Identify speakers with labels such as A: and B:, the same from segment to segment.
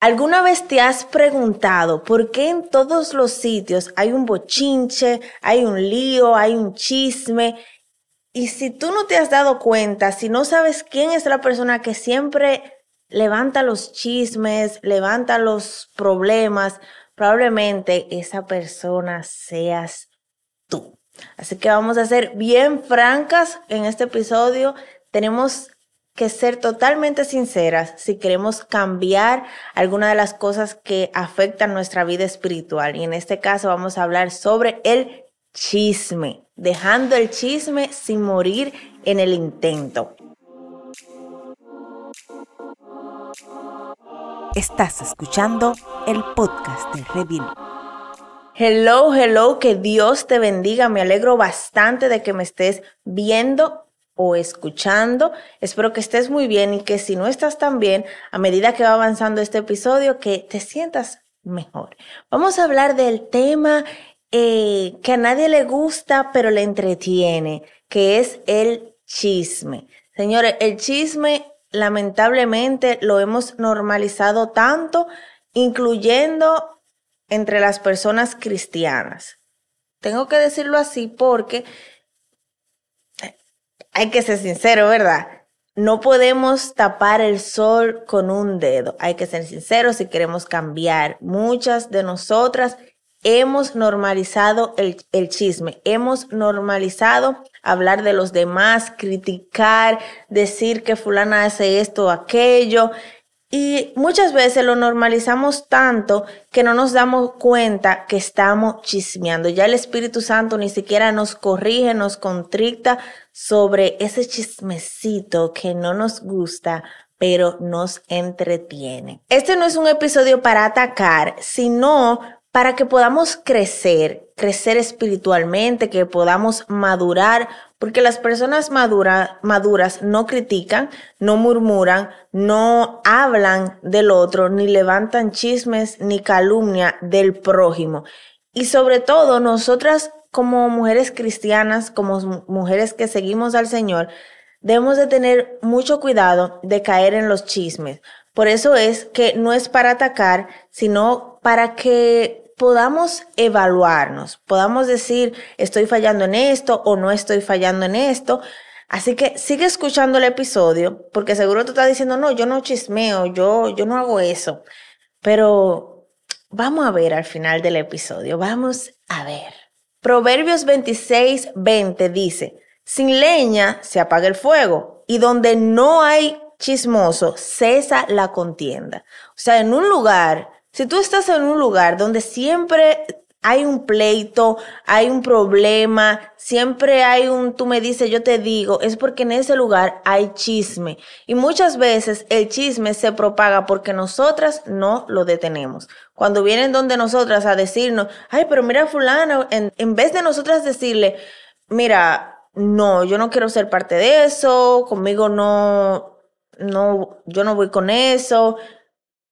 A: ¿Alguna vez te has preguntado por qué en todos los sitios hay un bochinche, hay un lío, hay un chisme? Y si tú no te has dado cuenta, si no sabes quién es la persona que siempre levanta los chismes, levanta los problemas, probablemente esa persona seas tú. Así que vamos a ser bien francas en este episodio. Tenemos que ser totalmente sinceras si queremos cambiar alguna de las cosas que afectan nuestra vida espiritual. Y en este caso vamos a hablar sobre el chisme, dejando el chisme sin morir en el intento.
B: Estás escuchando el podcast de Revil.
A: Hello, hello, que Dios te bendiga. Me alegro bastante de que me estés viendo o escuchando. Espero que estés muy bien y que si no estás tan bien, a medida que va avanzando este episodio, que te sientas mejor. Vamos a hablar del tema eh, que a nadie le gusta, pero le entretiene, que es el chisme. Señores, el chisme lamentablemente lo hemos normalizado tanto, incluyendo entre las personas cristianas. Tengo que decirlo así porque hay que ser sincero, ¿verdad? No podemos tapar el sol con un dedo. Hay que ser sinceros si queremos cambiar. Muchas de nosotras hemos normalizado el, el, chisme, hemos normalizado hablar de los demás, criticar, decir que fulana hace esto o aquello. Y muchas veces lo normalizamos tanto que no nos damos cuenta que estamos chismeando. Ya el Espíritu Santo ni siquiera nos corrige, nos contricta sobre ese chismecito que no nos gusta, pero nos entretiene. Este no es un episodio para atacar, sino para que podamos crecer, crecer espiritualmente, que podamos madurar, porque las personas maduras no critican, no murmuran, no hablan del otro, ni levantan chismes, ni calumnia del prójimo. Y sobre todo, nosotras como mujeres cristianas, como mujeres que seguimos al Señor, debemos de tener mucho cuidado de caer en los chismes. Por eso es que no es para atacar, sino para que podamos evaluarnos, podamos decir, estoy fallando en esto o no estoy fallando en esto. Así que sigue escuchando el episodio, porque seguro tú estás diciendo, no, yo no chismeo, yo, yo no hago eso. Pero vamos a ver al final del episodio, vamos a ver. Proverbios 26, 20 dice, sin leña se apaga el fuego y donde no hay chismoso cesa la contienda. O sea, en un lugar si tú estás en un lugar donde siempre hay un pleito, hay un problema, siempre hay un tú me dices, yo te digo, es porque en ese lugar hay chisme. Y muchas veces el chisme se propaga porque nosotras no lo detenemos. Cuando vienen donde nosotras a decirnos, ay, pero mira fulano, en, en vez de nosotras decirle, mira, no, yo no quiero ser parte de eso, conmigo no, no, yo no voy con eso,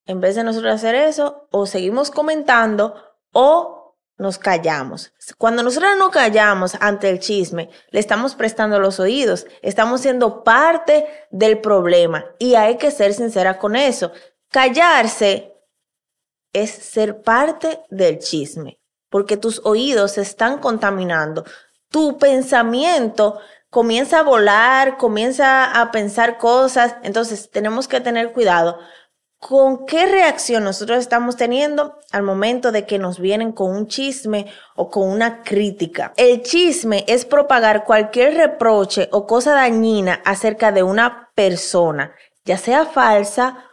A: en vez de nosotros hacer eso, o seguimos comentando o nos callamos. Cuando nosotros no callamos ante el chisme, le estamos prestando los oídos, estamos siendo parte del problema y hay que ser sincera con eso. Callarse es ser parte del chisme, porque tus oídos se están contaminando. Tu pensamiento comienza a volar, comienza a pensar cosas, entonces tenemos que tener cuidado ¿Con qué reacción nosotros estamos teniendo al momento de que nos vienen con un chisme o con una crítica? El chisme es propagar cualquier reproche o cosa dañina acerca de una persona, ya sea falsa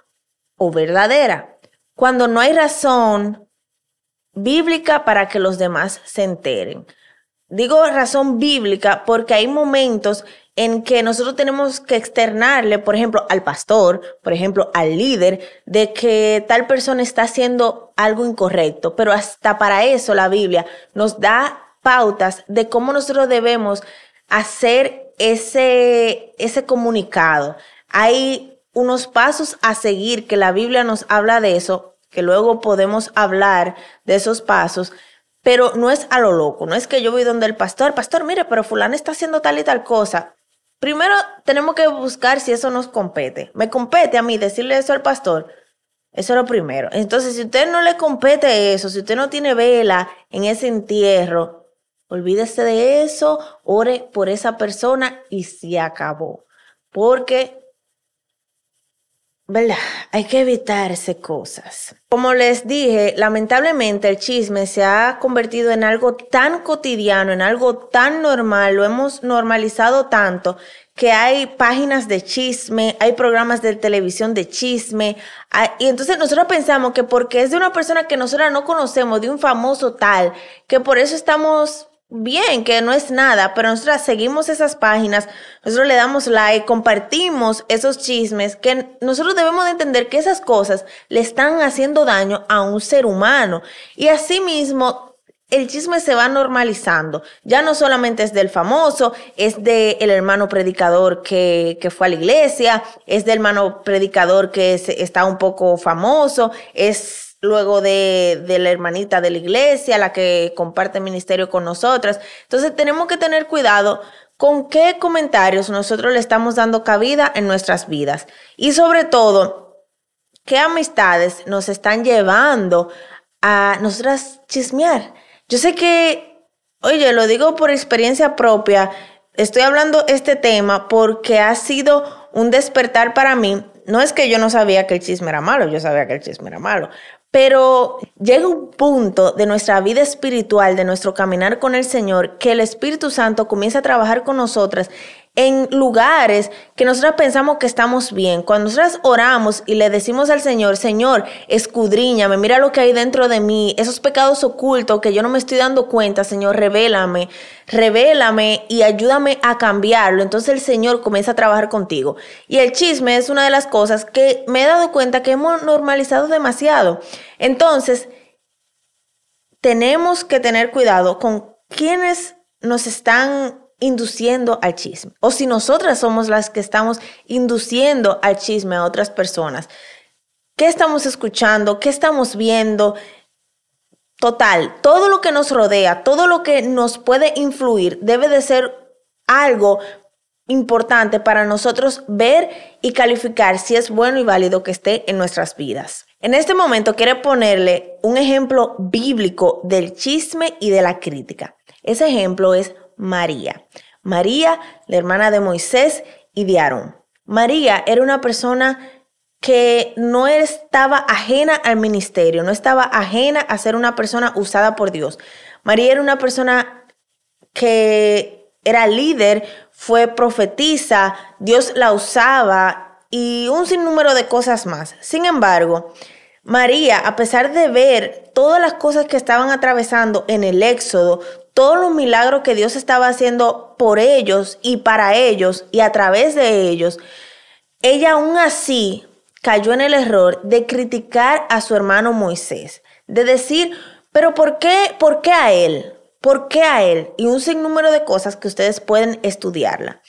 A: o verdadera, cuando no hay razón bíblica para que los demás se enteren. Digo razón bíblica porque hay momentos en que nosotros tenemos que externarle, por ejemplo, al pastor, por ejemplo, al líder, de que tal persona está haciendo algo incorrecto. Pero hasta para eso la Biblia nos da pautas de cómo nosotros debemos hacer ese, ese comunicado. Hay unos pasos a seguir que la Biblia nos habla de eso, que luego podemos hablar de esos pasos, pero no es a lo loco, no es que yo voy donde el pastor, pastor, mire, pero fulano está haciendo tal y tal cosa. Primero tenemos que buscar si eso nos compete. ¿Me compete a mí decirle eso al pastor? Eso es lo primero. Entonces, si usted no le compete eso, si usted no tiene vela en ese entierro, olvídese de eso, ore por esa persona y se acabó. Porque ¿verdad? Hay que evitarse cosas. Como les dije, lamentablemente el chisme se ha convertido en algo tan cotidiano, en algo tan normal, lo hemos normalizado tanto que hay páginas de chisme, hay programas de televisión de chisme, y entonces nosotros pensamos que porque es de una persona que nosotros no conocemos, de un famoso tal, que por eso estamos bien, que no es nada, pero nosotros seguimos esas páginas, nosotros le damos like, compartimos esos chismes, que nosotros debemos de entender que esas cosas le están haciendo daño a un ser humano. Y asimismo, el chisme se va normalizando. Ya no solamente es del famoso, es del el hermano predicador que, que, fue a la iglesia, es del hermano predicador que está un poco famoso, es luego de, de, la hermanita de la iglesia, la que comparte ministerio con nosotras. Entonces tenemos que tener cuidado con qué comentarios nosotros le estamos dando cabida en nuestras vidas. Y sobre todo, qué amistades nos están llevando a nosotras chismear. Yo sé que, oye, lo digo por experiencia propia, estoy hablando este tema porque ha sido un despertar para mí. No es que yo no sabía que el chisme era malo, yo sabía que el chisme era malo, pero llega un punto de nuestra vida espiritual, de nuestro caminar con el Señor, que el Espíritu Santo comienza a trabajar con nosotras en lugares que nosotros pensamos que estamos bien. Cuando nosotros oramos y le decimos al Señor, Señor, escudriñame, mira lo que hay dentro de mí, esos pecados ocultos que yo no me estoy dando cuenta, Señor, revélame, revélame y ayúdame a cambiarlo. Entonces el Señor comienza a trabajar contigo. Y el chisme es una de las cosas que me he dado cuenta que hemos normalizado demasiado. Entonces, tenemos que tener cuidado con quienes nos están induciendo al chisme o si nosotras somos las que estamos induciendo al chisme a otras personas. ¿Qué estamos escuchando? ¿Qué estamos viendo? Total, todo lo que nos rodea, todo lo que nos puede influir debe de ser algo importante para nosotros ver y calificar si es bueno y válido que esté en nuestras vidas. En este momento quiero ponerle un ejemplo bíblico del chisme y de la crítica. Ese ejemplo es María. María, la hermana de Moisés y de Aarón. María era una persona que no estaba ajena al ministerio, no estaba ajena a ser una persona usada por Dios. María era una persona que era líder, fue profetisa, Dios la usaba y un sinnúmero de cosas más. Sin embargo, María, a pesar de ver todas las cosas que estaban atravesando en el Éxodo, todos los milagros que Dios estaba haciendo por ellos y para ellos y a través de ellos, ella aún así cayó en el error de criticar a su hermano Moisés, de decir, pero ¿por qué, por qué a él? ¿Por qué a él? Y un sinnúmero de cosas que ustedes pueden estudiarla.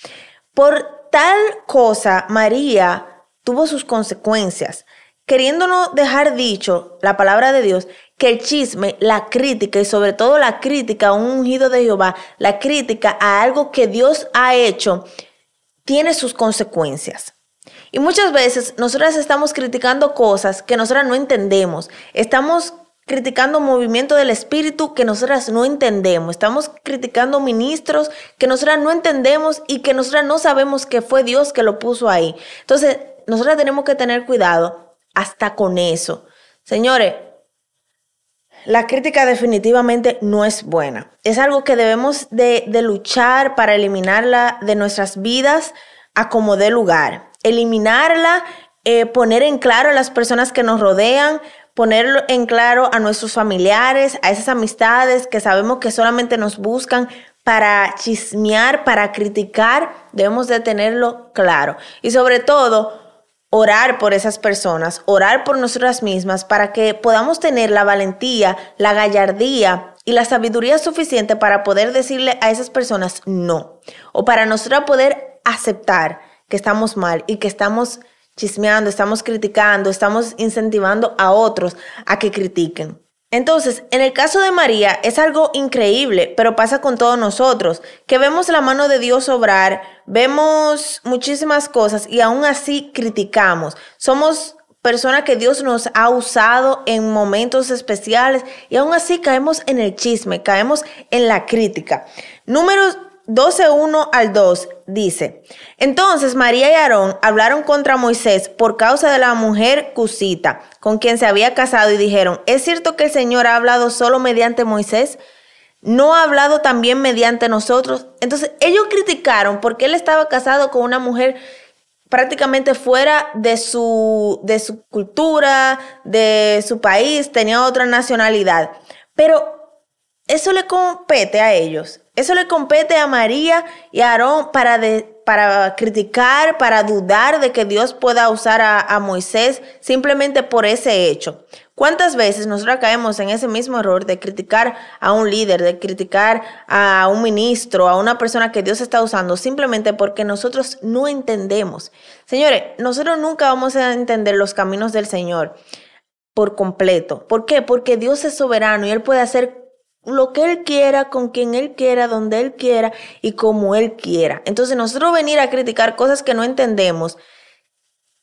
A: Por tal cosa, María tuvo sus consecuencias queriéndonos dejar dicho la palabra de Dios que el chisme, la crítica y sobre todo la crítica a un ungido de Jehová, la crítica a algo que Dios ha hecho, tiene sus consecuencias. Y muchas veces nosotras estamos criticando cosas que nosotras no entendemos. Estamos criticando movimiento del espíritu que nosotras no entendemos. Estamos criticando ministros que nosotras no entendemos y que nosotras no sabemos que fue Dios que lo puso ahí. Entonces, nosotras tenemos que tener cuidado hasta con eso. Señores, la crítica definitivamente no es buena. Es algo que debemos de, luchar para eliminarla de nuestras vidas a como dé lugar. Eliminarla, eh, poner en claro a las personas que nos rodean, poner en claro a nuestros familiares, a esas amistades que sabemos que solamente nos buscan para chismear, para criticar, debemos de tenerlo claro. Y sobre todo, orar por esas personas, orar por nosotras mismas para que podamos tener la valentía, la gallardía y la sabiduría suficiente para poder decirle a esas personas no. O para nosotros poder aceptar que estamos mal y que estamos chismeando, estamos criticando, estamos incentivando a otros a que critiquen. Entonces, en el caso de María es algo increíble, pero pasa con todos nosotros, que vemos la mano de Dios obrar, vemos muchísimas cosas y aún así criticamos. Somos persona que Dios nos ha usado en momentos especiales y aún así caemos en el chisme, caemos en la crítica. Números 12.1 al 2 dice, entonces María y Aarón hablaron contra Moisés por causa de la mujer cusita con quien se había casado y dijeron, ¿es cierto que el Señor ha hablado solo mediante Moisés? ¿No ha hablado también mediante nosotros? Entonces ellos criticaron porque él estaba casado con una mujer prácticamente fuera de su, de su cultura, de su país, tenía otra nacionalidad. Pero eso le compete a ellos. Eso le compete a María y a Aarón para, para criticar, para dudar de que Dios pueda usar a, a, Moisés simplemente por ese hecho. ¿Cuántas veces nosotros caemos en ese mismo error de criticar a un líder, de criticar a un ministro, a una persona que Dios está usando simplemente porque nosotros no entendemos? Señores, nosotros nunca vamos a entender los caminos del Señor por completo. ¿Por qué? Porque Dios es soberano y Él puede hacer lo que Él quiera, con quien Él quiera, donde Él quiera y como Él quiera. Entonces nosotros venir a criticar cosas que no entendemos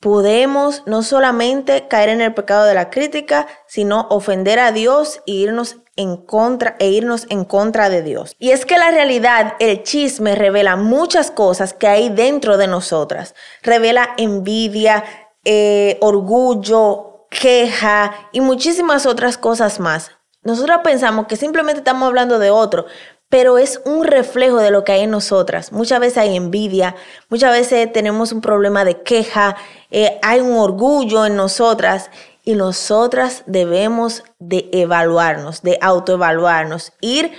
A: podemos no solamente caer en el pecado de la crítica, sino ofender a Dios e irnos en contra e irnos en contra de Dios. Y es que la realidad, el chisme revela muchas cosas que hay dentro de nosotras. Revela envidia, eh, orgullo, queja y muchísimas otras cosas más. Nosotros pensamos que simplemente estamos hablando de otro, pero es un reflejo de lo que hay en nosotras. Muchas veces hay envidia, muchas veces tenemos un problema de queja, eh, hay un orgullo en nosotras y nosotras debemos de evaluarnos, de autoevaluarnos, ir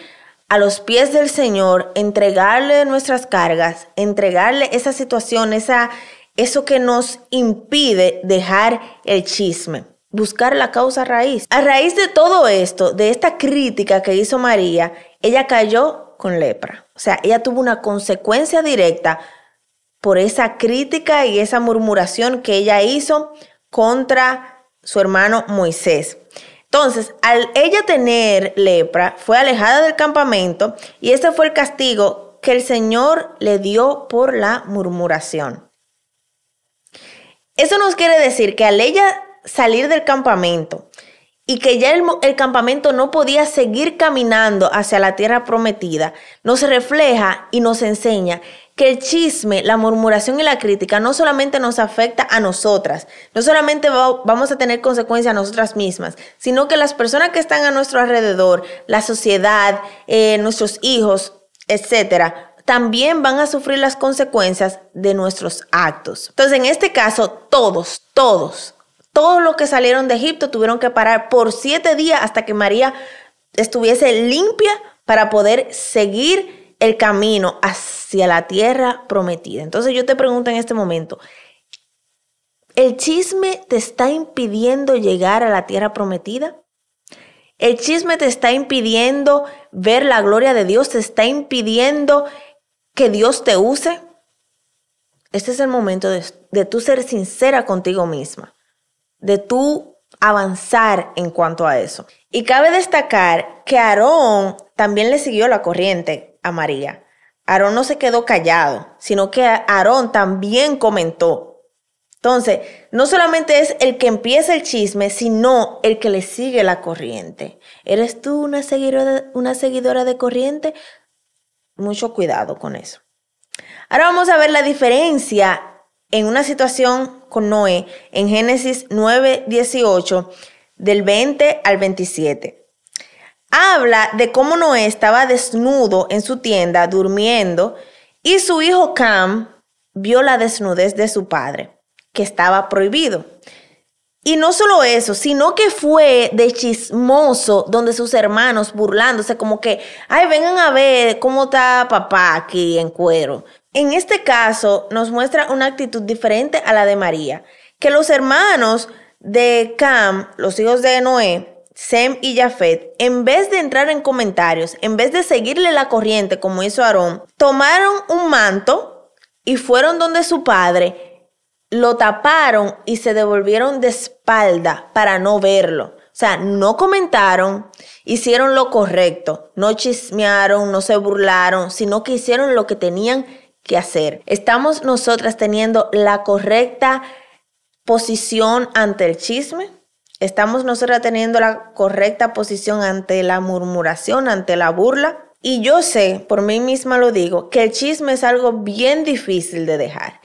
A: a los pies del Señor, entregarle nuestras cargas, entregarle esa situación, esa, eso que nos impide dejar el chisme buscar la causa raíz. A raíz de todo esto, de esta crítica que hizo María, ella cayó con lepra. O sea, ella tuvo una consecuencia directa por esa crítica y esa murmuración que ella hizo contra su hermano Moisés. Entonces, al ella tener lepra, fue alejada del campamento y ese fue el castigo que el Señor le dio por la murmuración. Eso nos quiere decir que al ella salir del campamento y que ya el, campamento no podía seguir caminando hacia la tierra prometida, nos refleja y nos enseña que el chisme, la murmuración y la crítica no solamente nos afecta a nosotras, no solamente vamos a tener consecuencias a nosotras mismas, sino que las personas que están a nuestro alrededor, la sociedad, eh, nuestros hijos, etcétera, también van a sufrir las consecuencias de nuestros actos. Entonces, en este caso, todos, todos todos los que salieron de Egipto tuvieron que parar por siete días hasta que María estuviese limpia para poder seguir el camino hacia la tierra prometida. Entonces yo te pregunto en este momento, ¿el chisme te está impidiendo llegar a la tierra prometida? ¿El chisme te está impidiendo ver la gloria de Dios? ¿Te está impidiendo que Dios te use? Este es el momento de, tú ser sincera contigo misma de tú avanzar en cuanto a eso. Y cabe destacar que Aarón también le siguió la corriente a María. Aarón no se quedó callado, sino que Aarón también comentó. Entonces, no solamente es el que empieza el chisme, sino el que le sigue la corriente. ¿Eres tú una seguidora, una seguidora de corriente? Mucho cuidado con eso. Ahora vamos a ver la diferencia en una situación con Noé en Génesis 9, 18, del 20 al 27. Habla de cómo Noé estaba desnudo en su tienda durmiendo y su hijo Cam vio la desnudez de su padre, que estaba prohibido. Y no solo eso, sino que fue de chismoso donde sus hermanos burlándose como que, ay, vengan a ver cómo está papá aquí en cuero. En este caso nos muestra una actitud diferente a la de María, que los hermanos de Cam, los hijos de Noé, Sem y Jafet, en vez de entrar en comentarios, en vez de seguirle la corriente como hizo Aarón, tomaron un manto y fueron donde su padre, lo taparon y se devolvieron de espalda para no verlo. O sea, no comentaron, hicieron lo correcto, no chismearon, no se burlaron, sino que hicieron lo que tenían que hacer. Estamos nosotras teniendo la correcta posición ante el chisme? ¿Estamos nosotras teniendo la correcta posición ante la murmuración, ante la burla? Y yo sé, por mí misma lo digo, que el chisme es algo bien difícil de dejar.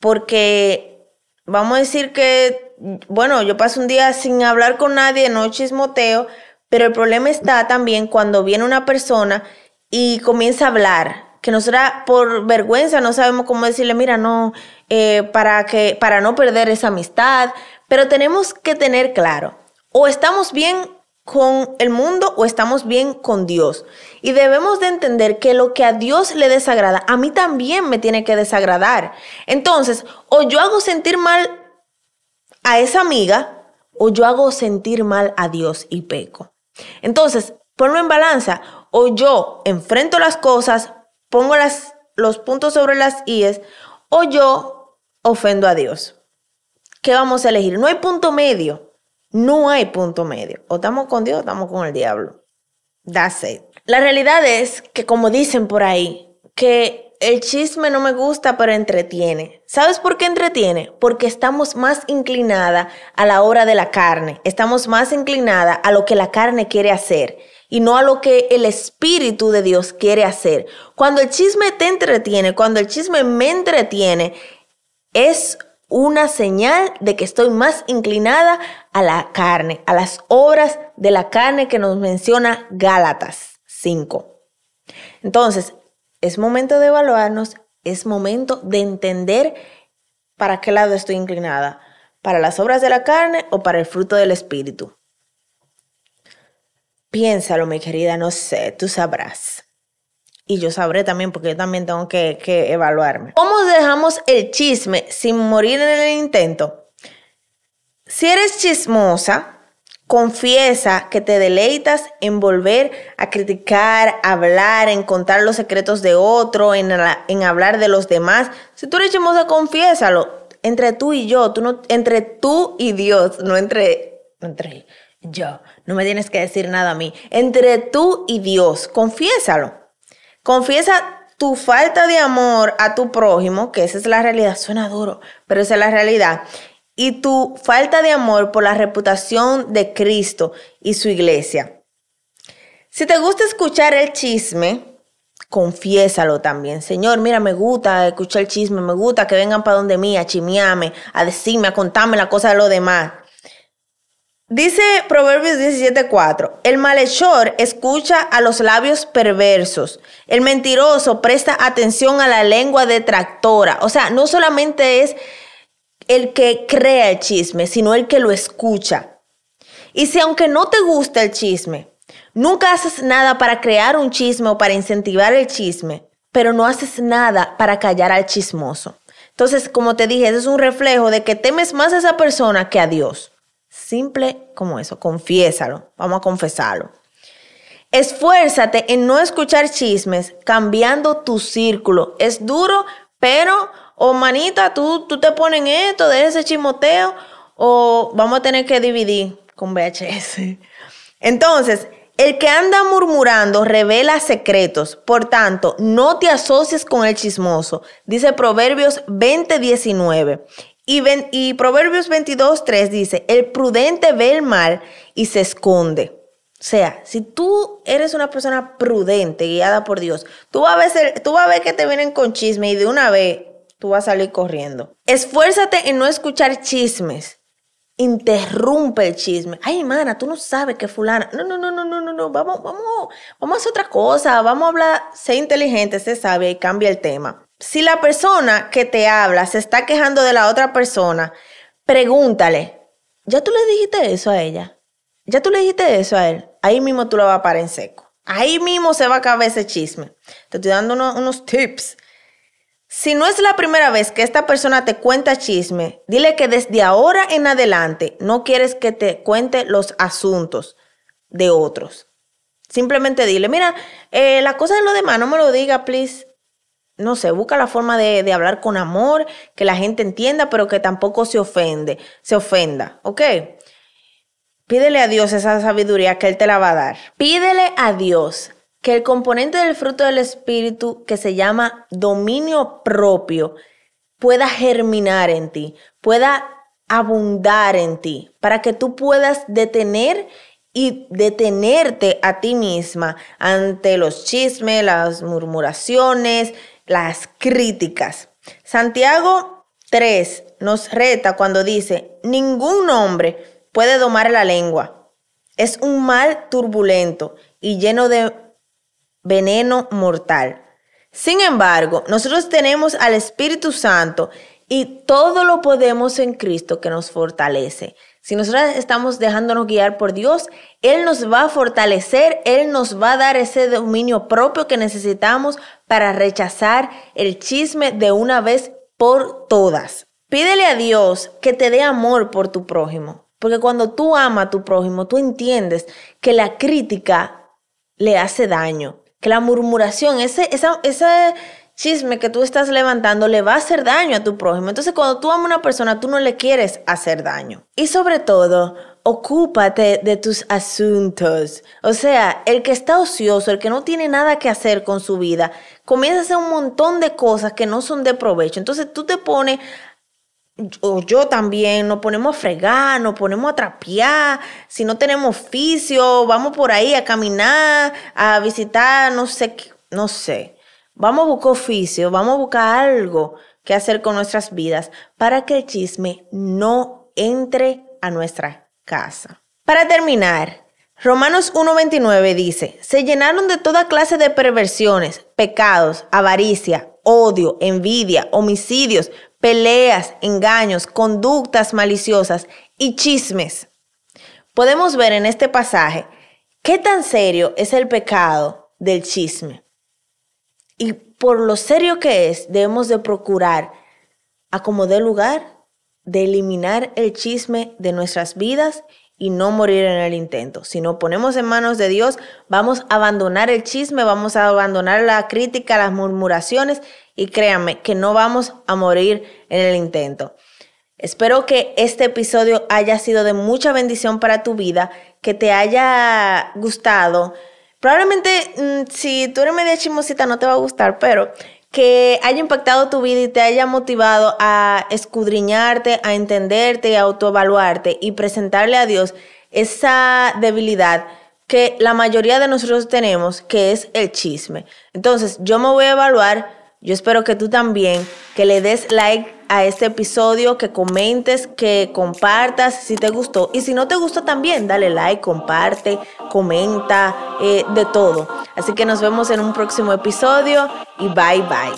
A: Porque vamos a decir que, bueno, yo paso un día sin hablar con nadie, no chismoteo, pero el problema está también cuando viene una persona y comienza a hablar, que nosotros por vergüenza no sabemos cómo decirle, mira, no, eh, para, que, para no perder esa amistad, pero tenemos que tener claro, o estamos bien con el mundo o estamos bien con Dios. Y debemos de entender que lo que a Dios le desagrada, a mí también me tiene que desagradar. Entonces, o yo hago sentir mal a esa amiga, o yo hago sentir mal a Dios y peco. Entonces, ponlo en balanza, o yo enfrento las cosas, pongo los puntos sobre las IES, o yo ofendo a Dios. ¿Qué vamos a elegir? No hay punto medio. No hay punto medio. O estamos con Dios o estamos con el diablo. That's it. La realidad es que, como dicen por ahí, que el chisme no me gusta, pero entretiene. ¿Sabes por qué entretiene? Porque estamos más inclinada a la obra de la carne. Estamos más inclinada a lo que la carne quiere hacer y no a lo que el Espíritu de Dios quiere hacer. Cuando el chisme te entretiene, cuando el chisme me entretiene, es una señal de que estoy más inclinada a la carne, a las obras de la carne que nos menciona Gálatas 5. Entonces, es momento de evaluarnos, es momento de entender para qué lado estoy inclinada, para las obras de la carne o para el fruto del Espíritu. Piénsalo, mi querida, no sé, tú sabrás y yo sabré también porque yo también tengo que, evaluarme. ¿Cómo dejamos el chisme sin morir en el intento? Si eres chismosa, confiesa que te deleitas en volver a criticar, hablar, en contar los secretos de otro, en, en hablar de los demás. Si tú eres chismosa, confiésalo. Entre tú y yo, tú no, entre tú y Dios, no entre, entre yo. No me tienes que decir nada a mí. Entre tú y Dios, confiésalo. Confiesa tu falta de amor a tu prójimo, que esa es la realidad, suena duro, pero esa es la realidad. Y tu falta de amor por la reputación de Cristo y su iglesia. Si te gusta escuchar el chisme, confiésalo también. Señor, mira, me gusta escuchar el chisme, me gusta que vengan para donde mí a chimiarme, a decirme, a contarme la cosa de los demás. Dice Proverbios 17:4, el malhechor escucha a los labios perversos, el mentiroso presta atención a la lengua detractora. O sea, no solamente es el que crea el chisme, sino el que lo escucha. Y si aunque no te gusta el chisme, nunca haces nada para crear un chisme o para incentivar el chisme, pero no haces nada para callar al chismoso. Entonces, como te dije, eso es un reflejo de que temes más a esa persona que a Dios. Simple como eso, confiésalo, vamos a confesarlo. Esfuérzate en no escuchar chismes cambiando tu círculo. Es duro, pero, o oh, manita, tú, tú te pones esto de ese chismoteo, o vamos a tener que dividir con VHS. Entonces, el que anda murmurando revela secretos, por tanto, no te asocies con el chismoso, dice Proverbios 20:19. Y, Proverbios 22, 3 dice, el prudente ve el mal y se esconde. O sea, si tú eres una persona prudente, guiada por Dios, tú vas, a ver, tú vas a ver que te vienen con chisme y de una vez tú vas a salir corriendo. Esfuérzate en no escuchar chismes. Interrumpe el chisme. Ay, mana, tú no sabes que fulana. No, no, no, no, no, no, no. Vamos, vamos, vamos a hacer otra cosa. Vamos a hablar, sé inteligente, sé sabia y cambia el tema si la persona que te habla se está quejando de la otra persona, pregúntale, ¿ya tú le dijiste eso a ella? ¿Ya tú le dijiste eso a él? Ahí mismo tú lo vas a parar en seco. Ahí mismo se va a acabar ese chisme. Te estoy dando unos, tips. Si no es la primera vez que esta persona te cuenta chisme, dile que desde ahora en adelante no quieres que te cuente los asuntos de otros. Simplemente dile, mira, eh, la cosa de lo demás no me lo diga, please no sé, busca la forma de, hablar con amor, que la gente entienda, pero que tampoco se ofende, se ofenda, ¿ok? Pídele a Dios esa sabiduría que Él te la va a dar. Pídele a Dios que el componente del fruto del Espíritu que se llama dominio propio pueda germinar en ti, pueda abundar en ti, para que tú puedas detener y detenerte a ti misma ante los chismes, las murmuraciones, las críticas. Santiago 3 nos reta cuando dice, ningún hombre puede domar la lengua. Es un mal turbulento y lleno de veneno mortal. Sin embargo, nosotros tenemos al Espíritu Santo y todo lo podemos en Cristo que nos fortalece. Si nosotros estamos dejándonos guiar por Dios, Él nos va a fortalecer, Él nos va a dar ese dominio propio que necesitamos para rechazar el chisme de una vez por todas. Pídele a Dios que te dé amor por tu prójimo, porque cuando tú amas a tu prójimo, tú entiendes que la crítica le hace daño, que la murmuración, ese, esa, ese chisme que tú estás levantando le va a hacer daño a tu prójimo. Entonces, cuando tú amas a una persona, tú no le quieres hacer daño. Y sobre todo, ocúpate de tus asuntos. O sea, el que está ocioso, el que no tiene nada que hacer con su vida, comienza a hacer un montón de cosas que no son de provecho. Entonces tú te pones o yo también, nos ponemos a fregar, nos ponemos a trapear, si no tenemos oficio, vamos por ahí a caminar, a visitar, no sé, no sé. Vamos a buscar oficio, vamos a buscar algo que hacer con nuestras vidas para que el chisme no entre a nuestra casa. Para terminar, Romanos 1.29 dice, se llenaron de toda clase de perversiones, pecados, avaricia, odio, envidia, homicidios, peleas, engaños, conductas maliciosas y chismes. Podemos ver en este pasaje qué tan serio es el pecado del chisme. Y por lo serio que es, debemos de procurar, a como dé lugar, de eliminar el chisme de nuestras vidas y no morir en el intento. Si nos ponemos en manos de Dios, vamos a abandonar el chisme, vamos a abandonar la crítica, las murmuraciones y créanme que no vamos a morir en el intento. Espero que este episodio haya sido de mucha bendición para tu vida, que te haya gustado. Probablemente mm, si tú eres media chismosita no te va a gustar, pero que haya impactado tu vida y te haya motivado a escudriñarte, a entenderte, a autoevaluarte y presentarle a Dios esa debilidad que la mayoría de nosotros tenemos, que es el chisme. Entonces, yo me voy a evaluar, yo espero que tú también, que le des like a este episodio, que comentes, que compartas si te gustó. Y si no te gustó también, dale like, comparte, comenta, eh, de todo. Así que nos vemos en un próximo episodio y bye bye.